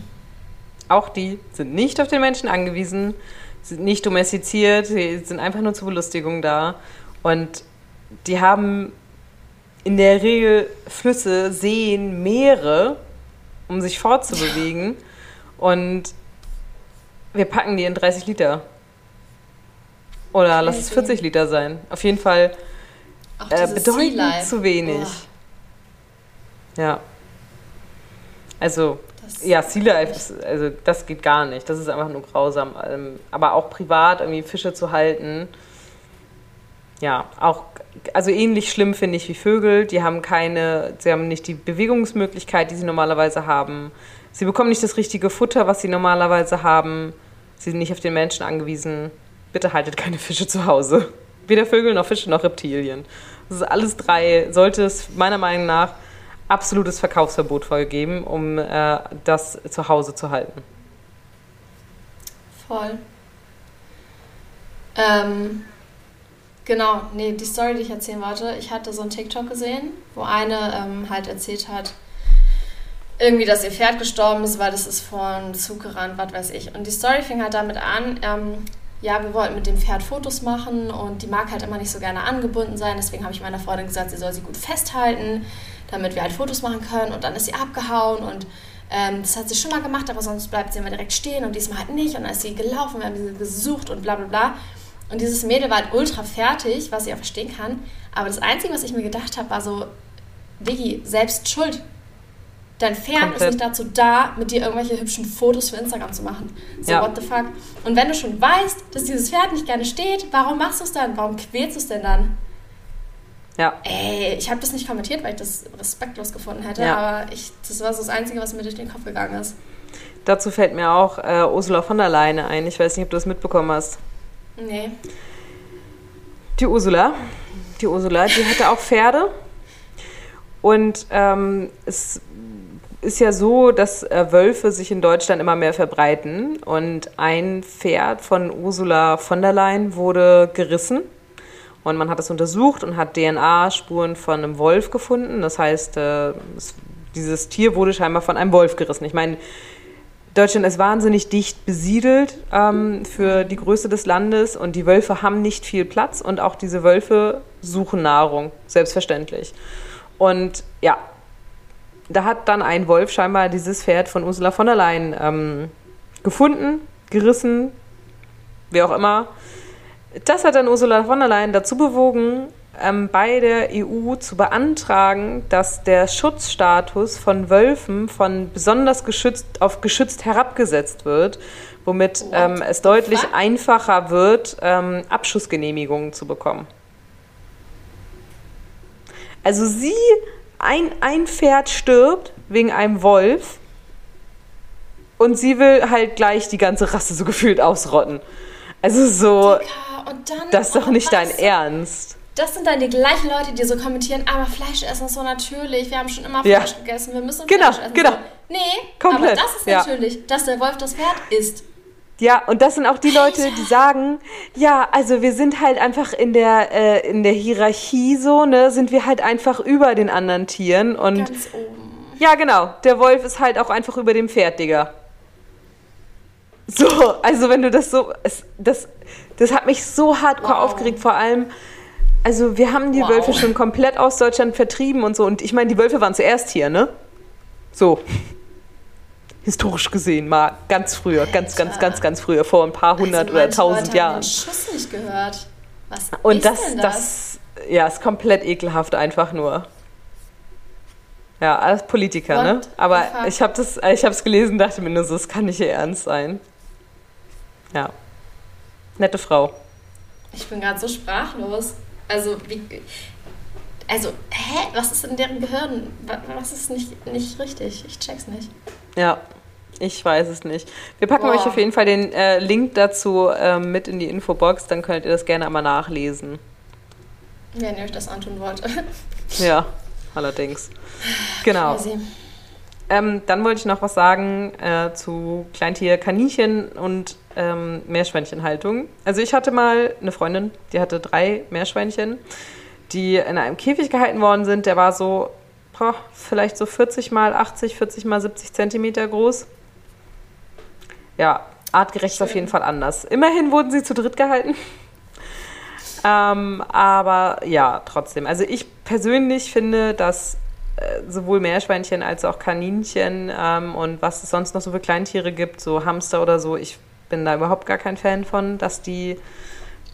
Auch die sind nicht auf den Menschen angewiesen, sind nicht domestiziert, sie sind einfach nur zur Belustigung da. Und die haben in der Regel Flüsse, Seen, Meere, um sich fortzubewegen. [LAUGHS] Und wir packen die in 30 Liter. Oder lass es Crazy. 40 Liter sein. Auf jeden Fall äh, bedeutend zu wenig. Oh, Ja. Also, das ja, Sea Life, ist, also das geht gar nicht. Das ist einfach nur grausam. Ähm, Aber auch privat irgendwie Fische zu halten, ja, auch, also ähnlich schlimm finde ich wie Vögel. Die haben keine, sie haben nicht die Bewegungsmöglichkeit, die sie normalerweise haben. Sie bekommen nicht das richtige Futter, was sie normalerweise haben. Sie sind nicht auf den Menschen angewiesen. Bitte haltet keine Fische zu Hause. Weder Vögel noch Fische noch Reptilien. Das ist alles drei, sollte es meiner Meinung nach absolutes Verkaufsverbot vorgegeben, um äh, das zu Hause zu halten. Voll. Ähm, genau, nee, die Story, die ich erzählen wollte, ich hatte so einen TikTok gesehen, wo eine ähm, halt erzählt hat, irgendwie, dass ihr Pferd gestorben ist, weil das ist vor einen Zug gerannt, was weiß ich. Und die Story fing halt damit an, ähm, ja, wir wollten mit dem Pferd Fotos machen und die mag halt immer nicht so gerne angebunden sein. Deswegen habe ich meiner Freundin gesagt, sie soll sie gut festhalten, damit wir halt Fotos machen können. Und dann ist sie abgehauen und ähm, das hat sie schon mal gemacht, aber sonst bleibt sie immer direkt stehen und diesmal halt nicht. Und dann ist sie gelaufen, wir haben sie gesucht und bla bla bla. Und dieses Mädel war halt ultra fertig, was ich auch verstehen kann. Aber das Einzige, was ich mir gedacht habe, war so, Diggi, selbst schuld. Dein Pferd Komplett. ist nicht dazu da, mit dir irgendwelche hübschen Fotos für Instagram zu machen. So, Ja. what the fuck? Und wenn du schon weißt, dass dieses Pferd nicht gerne steht, warum machst du es dann? Warum quälst du es denn dann? Ja, Ey, ich habe das nicht kommentiert, weil ich das respektlos gefunden hätte, Ja. aber ich, das war so das Einzige, was mir durch den Kopf gegangen ist. dazu fällt mir auch äh, Ursula von der Leyen ein. Ich weiß nicht, ob du das mitbekommen hast. Nee. Die Ursula, die Ursula, die hatte auch Pferde. Und ähm, es ist ja so, dass äh, Wölfe sich in Deutschland immer mehr verbreiten. Und ein Pferd von Ursula von der Leyen wurde gerissen. Und man hat es untersucht und hat DNA-Spuren von einem Wolf gefunden. Das heißt, äh, es, dieses Tier wurde scheinbar von einem Wolf gerissen. Ich meine, Deutschland ist wahnsinnig dicht besiedelt ähm, für die Größe des Landes und die Wölfe haben nicht viel Platz und auch diese Wölfe suchen Nahrung, selbstverständlich. Und ja, da hat dann ein Wolf scheinbar dieses Pferd von Ursula von der Leyen ähm, gefunden, gerissen, wie auch immer. Das hat dann Ursula von der Leyen dazu bewogen, ähm, bei der EU zu beantragen, dass der Schutzstatus von Wölfen von besonders geschützt auf geschützt herabgesetzt wird, womit ähm, es deutlich einfacher wird, ähm, Abschussgenehmigungen zu bekommen. Also sie, ein, ein Pferd stirbt wegen einem Wolf und sie will halt gleich die ganze Rasse so gefühlt ausrotten. Also so, Dicker, das ist doch nicht dein Ernst. Das sind dann die gleichen Leute, die so kommentieren, aber Fleisch essen ist so natürlich, wir haben schon immer Fleisch ja. gegessen, wir müssen genau, Fleisch essen. Genau, genau. Nee, Komplett. aber das ist ja. natürlich, dass der Wolf das Pferd isst. Ja, und das sind auch die Leute, die sagen, ja, also wir sind halt einfach in der, äh, in der Hierarchie so, ne, sind wir halt einfach über den anderen Tieren und. Ganz oben. Ja, genau. Der Wolf ist halt auch einfach über dem Pferd, Digga. So, also wenn du das so, es, das, das hat mich so hardcore wow. aufgeregt, vor allem, also wir haben die wow. Wölfe schon komplett aus Deutschland vertrieben und so und ich meine, die Wölfe waren zuerst hier, ne? So historisch gesehen mal ganz früher, Alter. ganz, ganz, ganz, ganz früher, vor ein paar hundert also oder tausend Leute Jahren. Haben den Schuss nicht gehört. Was Und ist das, denn das? das, ja, ist komplett ekelhaft einfach nur. Ja, alles Politiker, What? ne? Aber ich habe das, ich habe es gelesen, dachte mir nur so, es kann nicht ihr Ernst sein. Ja, nette Frau. Ich bin gerade so sprachlos. Also wie, also hä, was ist in deren Gehirn? Was ist nicht, nicht richtig? Ich check's nicht. Ja, ich weiß es nicht. Wir packen Boah. euch auf jeden Fall den äh, Link dazu äh, mit in die Infobox, dann könnt ihr das gerne einmal nachlesen. Wenn ihr euch das antun wollt. [LAUGHS] ja, allerdings. [SIGHS] Genau. Ähm, dann wollte ich noch was sagen äh, zu Kleintier, Kaninchen und ähm, Meerschweinchenhaltung. Also ich hatte mal eine Freundin, die hatte drei Meerschweinchen, die in einem Käfig gehalten worden sind. Der war so boah, vielleicht so 40 mal 80, 40 mal 70 Zentimeter groß. Ja, artgerecht ist auf jeden Fall anders. Immerhin wurden sie zu dritt gehalten. [LAUGHS] Ähm, aber ja, trotzdem. Also ich persönlich finde, dass äh, sowohl Meerschweinchen als auch Kaninchen ähm, und was es sonst noch so für Kleintiere gibt, so Hamster oder so, ich bin da überhaupt gar kein Fan von, dass die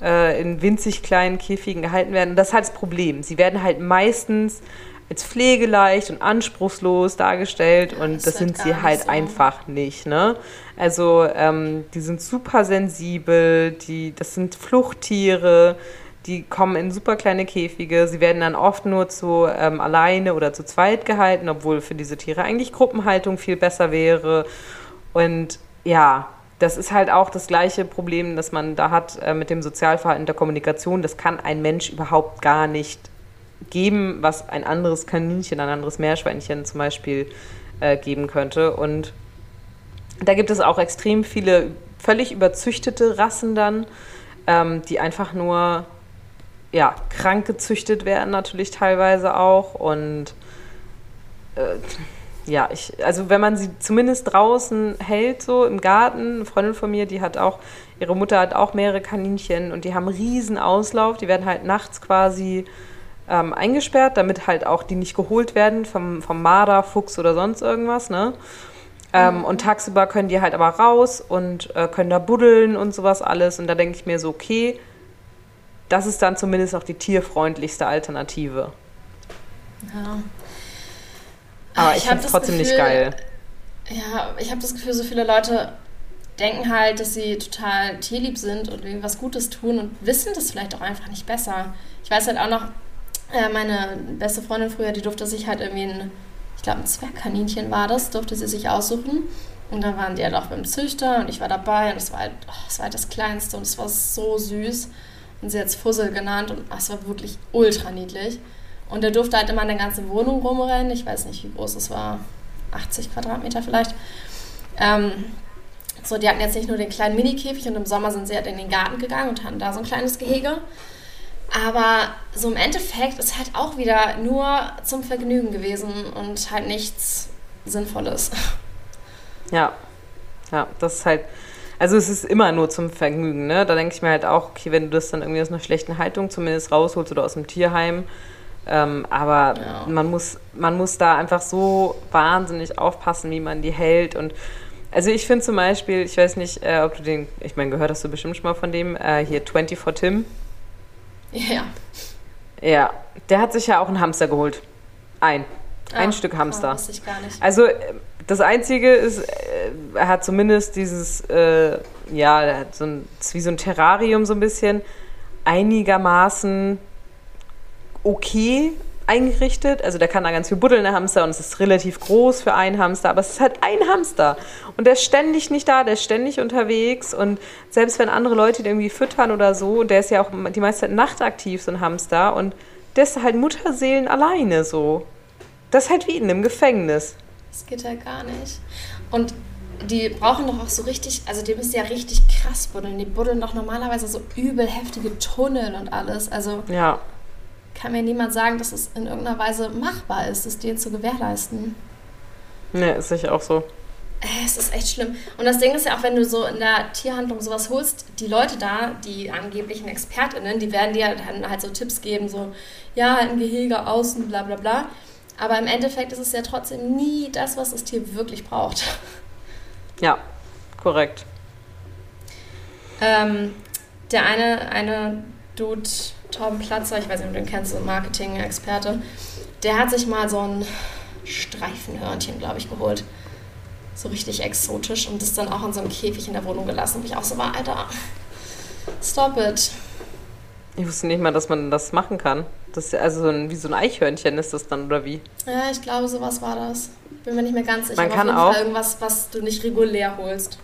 äh, in winzig kleinen Käfigen gehalten werden. Und das ist halt das Problem. Sie werden halt meistens als pflegeleicht und anspruchslos dargestellt und das, das sind sie halt so. einfach nicht. Ne? Also ähm, die sind super sensibel, die, das sind Fluchttiere, die kommen in super kleine Käfige. Sie werden dann oft nur zu ähm, alleine oder zu zweit gehalten, obwohl für diese Tiere eigentlich Gruppenhaltung viel besser wäre. Und ja, das ist halt auch das gleiche Problem, das man da hat äh, mit dem Sozialverhalten der Kommunikation. Das kann ein Mensch überhaupt gar nicht geben, was ein anderes Kaninchen, ein anderes Meerschweinchen zum Beispiel äh, geben könnte. Und da gibt es auch extrem viele völlig überzüchtete Rassen dann, ähm, die einfach nur ja, krank gezüchtet werden natürlich teilweise auch. Und äh, ja, ich, also wenn man sie zumindest draußen hält, so im Garten, eine Freundin von mir, die hat auch, ihre Mutter hat auch mehrere Kaninchen und die haben riesen Auslauf, die werden halt nachts quasi ähm, eingesperrt, damit halt auch die nicht geholt werden vom, vom Marder, Fuchs oder sonst irgendwas, ne? Ähm, mhm. Und tagsüber können die halt aber raus und äh, können da buddeln und sowas alles. Und da denke ich mir so, okay, das ist dann zumindest auch die tierfreundlichste Alternative. Ja. Aber ich, ich finde es trotzdem Gefühl, nicht geil. Ja, ich habe das Gefühl, so viele Leute denken halt, dass sie total tierlieb sind und irgendwas Gutes tun und wissen das vielleicht auch einfach nicht besser. Ich weiß halt auch noch, äh, meine beste Freundin früher, die durfte sich halt irgendwie ein, ich glaube ein Zwergkaninchen war das, durfte sie sich aussuchen. Und dann waren die halt auch beim Züchter und ich war dabei und es war halt, oh, es war halt das Kleinste und es war so süß. Und sie hat es Fussel genannt und es war wirklich ultra niedlich. Und der durfte halt immer in der ganzen Wohnung rumrennen. Ich weiß nicht, wie groß es war. 80 Quadratmeter vielleicht. Ähm, so, die hatten jetzt nicht nur den kleinen Mini-Käfig und im Sommer sind sie halt in den Garten gegangen und hatten da so ein kleines Gehege. Aber so im Endeffekt ist halt auch wieder nur zum Vergnügen gewesen und halt nichts Sinnvolles. [LAUGHS] Ja, ja, das ist halt, also es ist immer nur zum Vergnügen, ne? Da denke ich mir halt auch, okay, wenn du das dann irgendwie aus einer schlechten Haltung zumindest rausholst oder aus dem Tierheim, ähm, aber ja. man, muss, man muss da einfach so wahnsinnig aufpassen, wie man die hält und also ich finde zum Beispiel, ich weiß nicht, äh, ob du den, ich meine, gehört hast du bestimmt schon mal von dem, äh, hier 24 Tim. Ja. Ja, der hat sich ja auch einen Hamster geholt. Ein. Ein Ah, Stück Hamster. Oh, wusste ich gar nicht. Also äh, das Einzige ist, äh, er hat zumindest dieses, äh, ja, er hat so ein, ist wie so ein Terrarium so ein bisschen einigermaßen okay eingerichtet. Also der kann da ganz viel buddeln, der Hamster, und es ist relativ groß für einen Hamster, aber es ist halt ein Hamster. Und der ist ständig nicht da, der ist ständig unterwegs. Und selbst wenn andere Leute ihn irgendwie füttern oder so, der ist ja auch die meiste Zeit nachtaktiv, so ein Hamster, und der ist halt Mutterseelen alleine so. Das ist halt wie in einem Gefängnis. Das geht ja gar nicht. Und die brauchen doch auch so richtig, also die müssen ja richtig krass buddeln. Die buddeln doch normalerweise so übel heftige Tunnel und alles. Also Ja. Kann mir niemand sagen, dass es in irgendeiner Weise machbar ist, das denen zu gewährleisten. Ne, ist sicher auch so. Äh, Es ist echt schlimm. Und das Ding ist ja auch, wenn du so in der Tierhandlung sowas holst, die Leute da, die angeblichen ExpertInnen, die werden dir dann halt so Tipps geben, so, ja, ein Gehege außen, bla bla bla. Aber im Endeffekt ist es ja trotzdem nie das, was das Tier wirklich braucht. [LAUGHS] Ja, korrekt. Ähm, der eine, eine Dude, Torben Platzer, ich weiß nicht, ob du den kennst, so ein Marketing-Experte, der hat sich mal so ein Streifenhörnchen, glaube ich, geholt. So richtig exotisch und das dann auch in so einem Käfig in der Wohnung gelassen, wo ich auch so war, Alter, stop it. Ich wusste nicht mal, dass man das machen kann. Das ist also so ein, wie so ein Eichhörnchen ist das dann, oder wie? Ja, ich glaube, sowas war das. Bin mir nicht mehr ganz sicher. Man kann auch- Fall irgendwas, was du nicht regulär holst.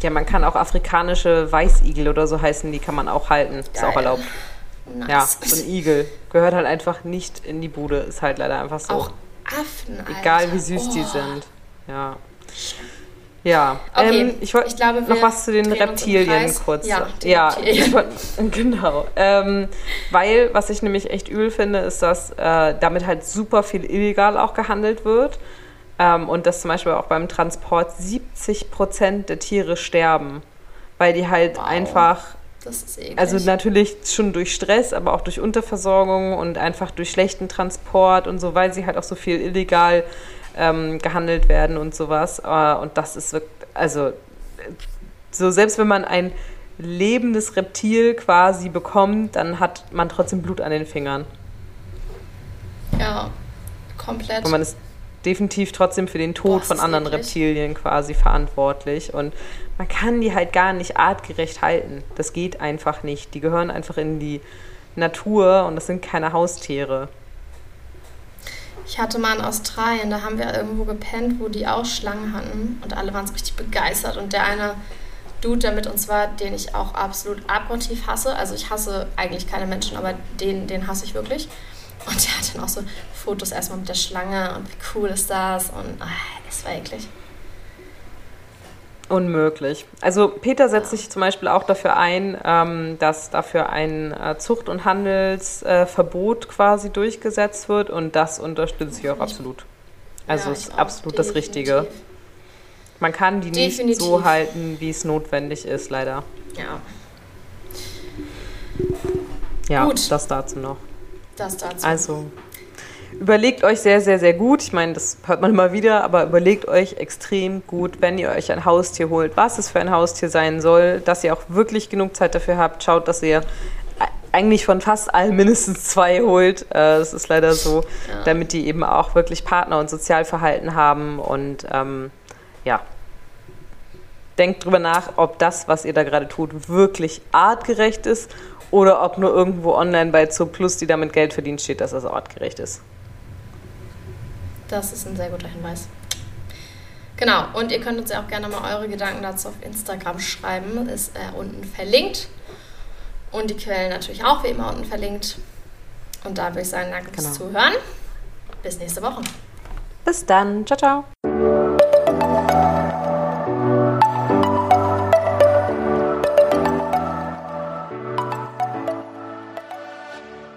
Ja, man kann auch afrikanische Weißigel oder so heißen, die kann man auch halten. Ist Geil. auch erlaubt. Nice. Ja, so ein Igel. Gehört halt einfach nicht in die Bude. Ist halt leider einfach so. Auch Affen, Alter. Egal wie süß die Oh. sind. Ja. Ja, Okay, ähm, ich wollte noch was zu den Reptilien kurz. Ja, die ja wollt- [LAUGHS] genau. Ähm, weil, was ich nämlich echt übel finde, ist, dass äh, damit halt super viel illegal auch gehandelt wird. Ähm, und dass zum Beispiel auch beim Transport 70 Prozent der Tiere sterben. Weil die halt Wow. einfach Das ist eklig. also natürlich schon durch Stress, aber auch durch Unterversorgung und einfach durch schlechten Transport und so, weil sie halt auch so viel illegal ähm, gehandelt werden und sowas. Äh, und das ist wirklich, also so selbst wenn man ein lebendes Reptil quasi bekommt, dann hat man trotzdem Blut an den Fingern. Ja, komplett. Und man ist definitiv trotzdem für den Tod Boah, von anderen. Reptilien quasi verantwortlich. Und man kann die halt gar nicht artgerecht halten. Das geht einfach nicht. Die gehören einfach in die Natur und das sind keine Haustiere. Ich hatte mal in Australien, da haben wir irgendwo gepennt, wo die auch Schlangen hatten und alle waren so richtig begeistert. Und der eine Dude, der mit uns war, den ich auch absolut abgrundtief hasse, also ich hasse eigentlich keine Menschen, aber den, den hasse ich wirklich. Und der hat dann auch so Fotos erstmal mit der Schlange und wie cool ist das und ah, es war eklig. Unmöglich. Also Peter setzt sich zum Beispiel auch dafür ein, ähm, dass dafür ein äh, Zucht- und Handelsverbot quasi durchgesetzt wird und das unterstütze ich auch absolut. Also Ja, ist absolut das Richtige. Man kann die nicht Definitiv. so halten, wie es notwendig ist, leider. Ja, Ja, Gut. das dazu noch. das dazu. Also überlegt euch sehr, sehr, sehr gut. Ich meine, das hört man immer wieder, aber überlegt euch extrem gut, wenn ihr euch ein Haustier holt, was es für ein Haustier sein soll, dass ihr auch wirklich genug Zeit dafür habt. Schaut, dass ihr eigentlich von fast allen mindestens zwei holt. Äh, Das ist leider so, Ja. damit die eben auch wirklich Partner und Sozialverhalten haben und ähm, ja. Denkt drüber nach, ob das, was ihr da gerade tut, wirklich artgerecht ist oder ob nur irgendwo online bei Zooplus, die damit Geld verdient, steht, dass das artgerecht ist. Das ist ein sehr guter Hinweis. Genau, und ihr könnt uns ja auch gerne mal eure Gedanken dazu auf Instagram schreiben. Ist äh, unten verlinkt. Und die Quellen natürlich auch wie immer unten verlinkt. Und da würde ich sagen, danke fürs Genau. Zuhören. Bis nächste Woche. Bis dann. Ciao, ciao.